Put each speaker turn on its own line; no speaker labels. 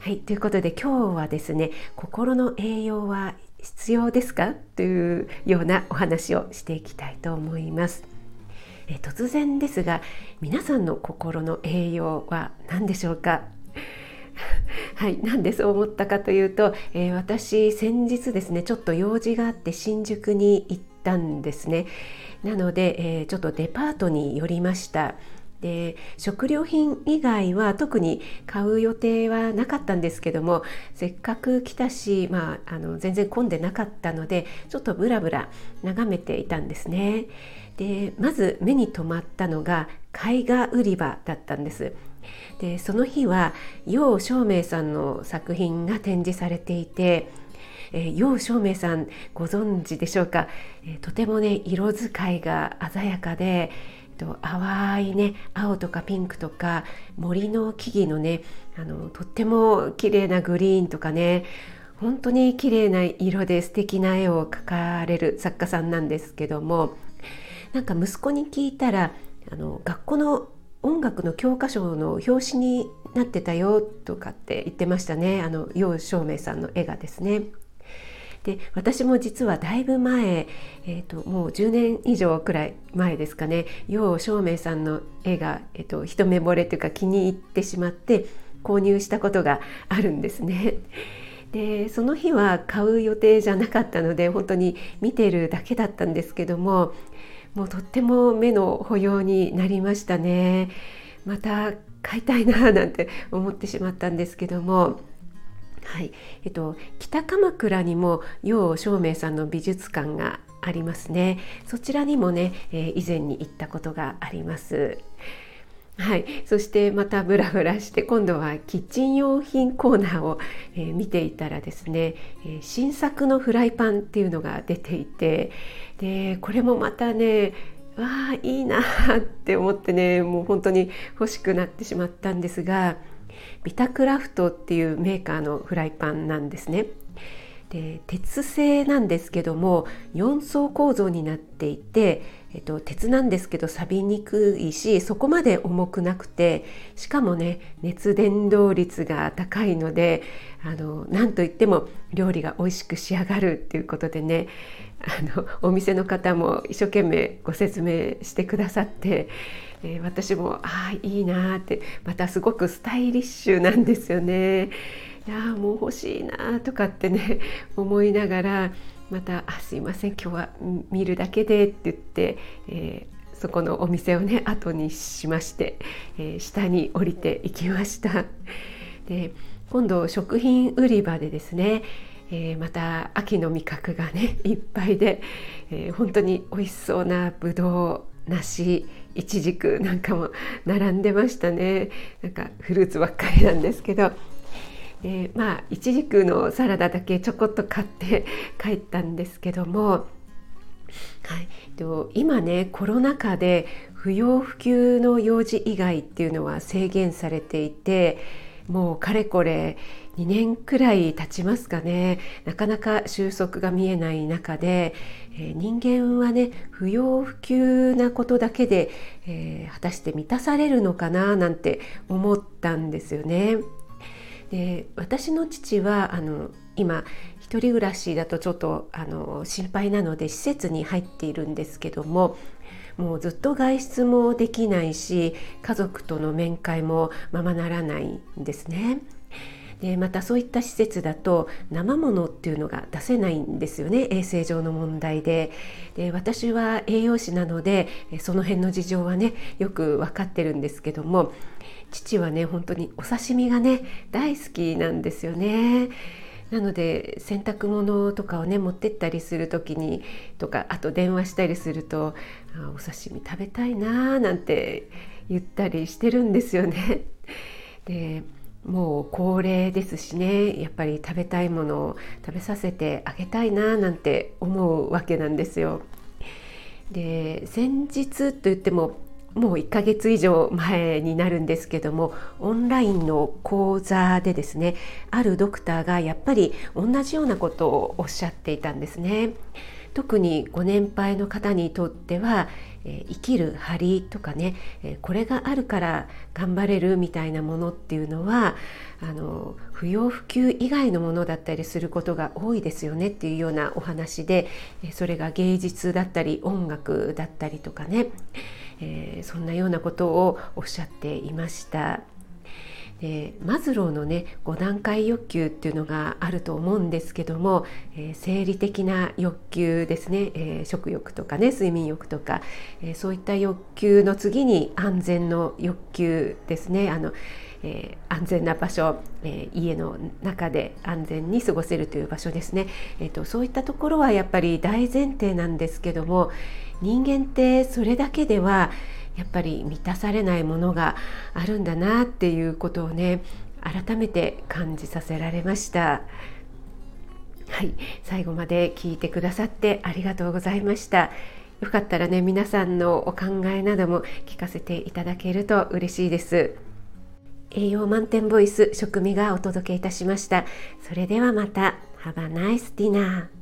はい、ということで今日はですね心の栄養は必要ですか？というようなお話をしていきたいと思います。え突然ですが皆さんの心の栄養は何でしょうか？はい、なんでそう思ったかというと、えー、私先日ですねちょっと用事があって新宿に行ったんですね。なので、えー、ちょっとデパートに寄りました。で食料品以外は特に買う予定はなかったんですけどもせっかく来たし、まあ、あの全然混んでなかったのでちょっとブラブラ眺めていたんですね。でまず目に留まったのが絵画売り場だったんです。でその日は楊照明さんの作品が展示されていて楊、照明さんご存知でしょうか、とてもね色使いが鮮やかでと淡いね青とかピンクとか森の木々のねあのとっても綺麗なグリーンとかね本当に綺麗な色で素敵な絵を描かれる作家さんなんですけどもなんか息子に聞いたらあの学校の音楽の教科書の表紙になってたよとかって言ってましたねあの楊照明さんの絵がですね。で私も実はだいぶ前、えーと、もう10年以上くらい前ですかね楊照明さんの絵が、えーと、一目惚れというか気に入ってしまって購入したことがあるんですね。でその日は買う予定じゃなかったので本当に見てるだけだったんですけどももうとっても目の保養になりましたね。また買いたいななんて思ってしまったんですけどもはい。えっと、北鎌倉にも楊照明さんの美術館がありますね。そちらにもね、えー、以前に行ったことがあります。はい、そしてまたブラブラして今度はキッチン用品コーナーを、えー、見ていたらですね、えー、新作のフライパンっていうのが出ていてでこれもまたねわあいいなって思ってねもう本当に欲しくなってしまったんですがビタクラフトっていうメーカーのフライパンなんですね。で鉄製なんですけども4層構造になっていて、えっと、鉄なんですけど錆びにくいしそこまで重くなくてしかもね熱伝導率が高いのであの何といっても料理が美味しく仕上がるっていうことでねあのお店の方も一生懸命ご説明してくださってえー、私もああいいなーってまたすごくスタイリッシュなんですよね。いやもう欲しいなとかってね 思いながらまた「あすいません今日は見るだけで」って言って、えー、そこのお店をね後にしまして、えー、下に降りていきました。で今度食品売り場でですねえー、また秋の味覚がねいっぱいで、えー、本当に美味しそうなぶどう梨いちじくなんかも並んでましたねなんかフルーツばっかりなんですけどでまあいちじくのサラダだけちょこっと買って 帰ったんですけども、はい、と今ねコロナ禍で不要不急の用事以外っていうのは制限されていてもうかれこれ2年くらい経ちますかねなかなか収束が見えない中で、えー、人間はね不要不急なことだけで、えー、果たして満たされるのかななんて思ったんですよね。で私の父はあの今一人暮らしだとちょっとあの心配なので施設に入っているんですけどももうずっと外出もできないし家族との面会もままならないんですね。でまたそういった施設だと生ものっていうのが出せないんですよね衛生上の問題でで私は栄養士なのでその辺の事情はねよく分かってるんですけども父はね本当にお刺身がね大好きなんですよね。なので洗濯物とかをね持ってったりする時にとかあと電話したりするとあお刺身食べたいななんて言ったりしてるんですよね。でもう高齢ですしねやっぱり食べたいものを食べさせてあげたいななんて思うわけなんですよ。で先日といってももう1ヶ月以上前になるんですけどもオンラインの講座でですねあるドクターがやっぱり同じようなことをおっしゃっていたんですね。特にご年配の方にとっては、え、生きる張りとかね、え、これがあるから頑張れるみたいなものっていうのはあの不要不急以外のものだったりすることが多いですよねっていうようなお話で、え、それが芸術だったり音楽だったりとかね、えそんなようなことをおっしゃっていました。でマズローのね5段階欲求っていうのがあると思うんですけども、えー、生理的な欲求ですね、えー、食欲とかね睡眠欲とか、えー、そういった欲求の次に安全の欲求ですね。あの、え安全な場所、え家の中で安全に過ごせるという場所ですね、えーとそういったところはやっぱり大前提なんですけども人間ってそれだけではやっぱり満たされないものがあるんだなっていうことをね改めて感じさせられました。はい最後まで聞いてくださってありがとうございました。よかったらね皆さんのお考えなども聞かせていただけると嬉しいです。栄養満点ボイス食味がお届けいたしました。それではまた。Have a nice dinner.